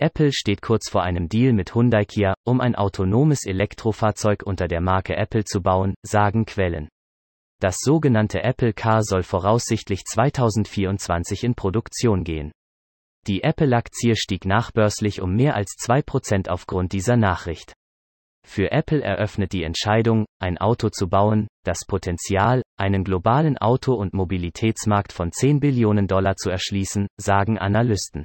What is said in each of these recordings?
Apple steht kurz vor einem Deal mit Hyundai Kia, um ein autonomes Elektrofahrzeug unter der Marke Apple zu bauen, sagen Quellen. Das sogenannte Apple Car soll voraussichtlich 2024 in Produktion gehen. Die Apple-Aktie stieg nachbörslich um mehr als 2% aufgrund dieser Nachricht. Für Apple eröffnet die Entscheidung, ein Auto zu bauen, das Potenzial, einen globalen Auto- und Mobilitätsmarkt von 10 Billionen Dollar zu erschließen, sagen Analysten.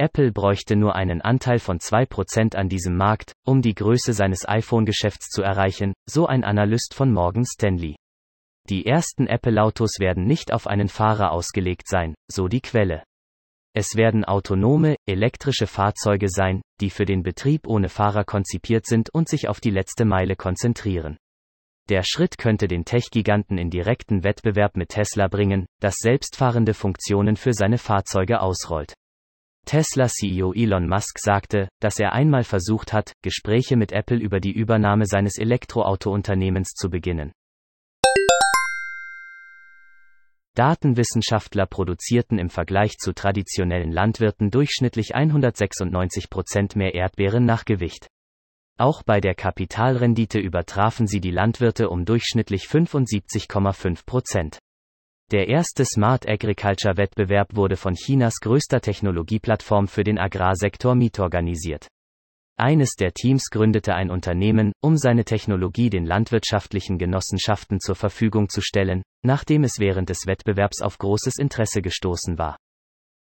Apple bräuchte nur einen Anteil von 2% an diesem Markt, um die Größe seines iPhone-Geschäfts zu erreichen, so ein Analyst von Morgan Stanley. Die ersten Apple-Autos werden nicht auf einen Fahrer ausgelegt sein, so die Quelle. Es werden autonome, elektrische Fahrzeuge sein, die für den Betrieb ohne Fahrer konzipiert sind und sich auf die letzte Meile konzentrieren. Der Schritt könnte den Tech-Giganten in direkten Wettbewerb mit Tesla bringen, das selbstfahrende Funktionen für seine Fahrzeuge ausrollt. Tesla-CEO Elon Musk sagte, dass er einmal versucht hat, Gespräche mit Apple über die Übernahme seines Elektroauto-Unternehmens zu beginnen. Datenwissenschaftler produzierten im Vergleich zu traditionellen Landwirten durchschnittlich 196 Prozent mehr Erdbeeren nach Gewicht. Auch bei der Kapitalrendite übertrafen sie die Landwirte um durchschnittlich 75,5 Prozent. Der erste Smart Agriculture Wettbewerb wurde von Chinas größter Technologieplattform für den Agrarsektor mitorganisiert. Eines der Teams gründete ein Unternehmen, um seine Technologie den landwirtschaftlichen Genossenschaften zur Verfügung zu stellen, nachdem es während des Wettbewerbs auf großes Interesse gestoßen war.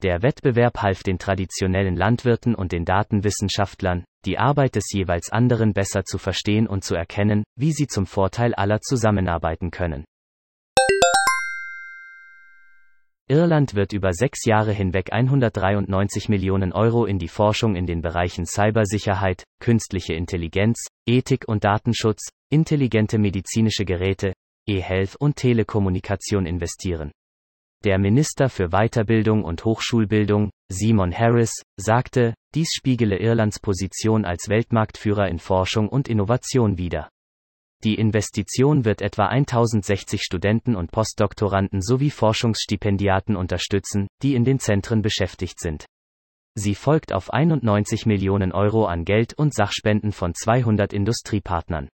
Der Wettbewerb half den traditionellen Landwirten und den Datenwissenschaftlern, die Arbeit des jeweils anderen besser zu verstehen und zu erkennen, wie sie zum Vorteil aller zusammenarbeiten können. Irland wird über sechs Jahre hinweg 193 Millionen Euro in die Forschung in den Bereichen Cybersicherheit, künstliche Intelligenz, Ethik und Datenschutz, intelligente medizinische Geräte, E-Health und Telekommunikation investieren. Der Minister für Weiterbildung und Hochschulbildung, Simon Harris, sagte, dies spiegele Irlands Position als Weltmarktführer in Forschung und Innovation wider. Die Investition wird etwa 1060 Studenten und Postdoktoranden sowie Forschungsstipendiaten unterstützen, die in den Zentren beschäftigt sind. Sie folgt auf 91 Millionen Euro an Geld und Sachspenden von 200 Industriepartnern.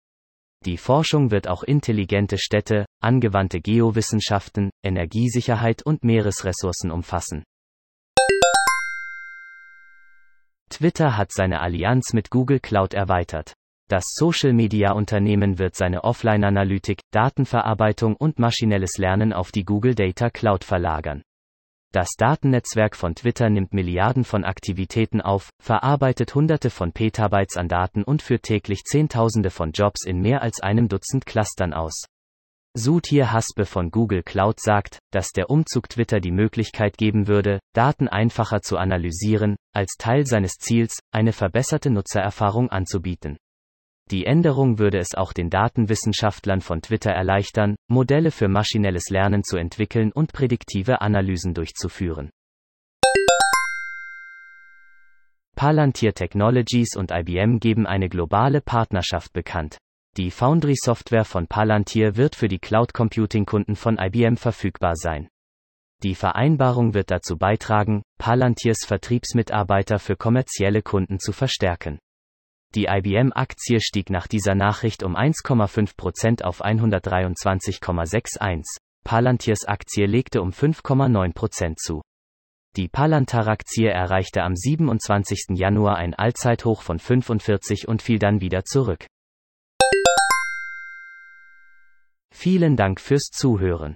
Die Forschung wird auch intelligente Städte, angewandte Geowissenschaften, Energiesicherheit und Meeresressourcen umfassen. Twitter hat seine Allianz mit Google Cloud erweitert. Das Social-Media-Unternehmen wird seine Offline-Analytik, Datenverarbeitung und maschinelles Lernen auf die Google Data Cloud verlagern. Das Datennetzwerk von Twitter nimmt Milliarden von Aktivitäten auf, verarbeitet Hunderte von Petabytes an Daten und führt täglich Zehntausende von Jobs in mehr als einem Dutzend Clustern aus. Sutir Hasbe von Google Cloud sagt, dass der Umzug Twitter die Möglichkeit geben würde, Daten einfacher zu analysieren, als Teil seines Ziels, eine verbesserte Nutzererfahrung anzubieten. Die Änderung würde es auch den Datenwissenschaftlern von Twitter erleichtern, Modelle für maschinelles Lernen zu entwickeln und prädiktive Analysen durchzuführen. Palantir Technologies und IBM geben eine globale Partnerschaft bekannt. Die Foundry-Software von Palantir wird für die Cloud Computing-Kunden von IBM verfügbar sein. Die Vereinbarung wird dazu beitragen, Palantirs Vertriebsmitarbeiter für kommerzielle Kunden zu verstärken. Die IBM-Aktie stieg nach dieser Nachricht um 1,5% auf 123,61. Palantirs Aktie legte um 5,9% zu. Die Palantar-Aktie erreichte am 27. Januar ein Allzeithoch von 45 und fiel dann wieder zurück. Vielen Dank fürs Zuhören.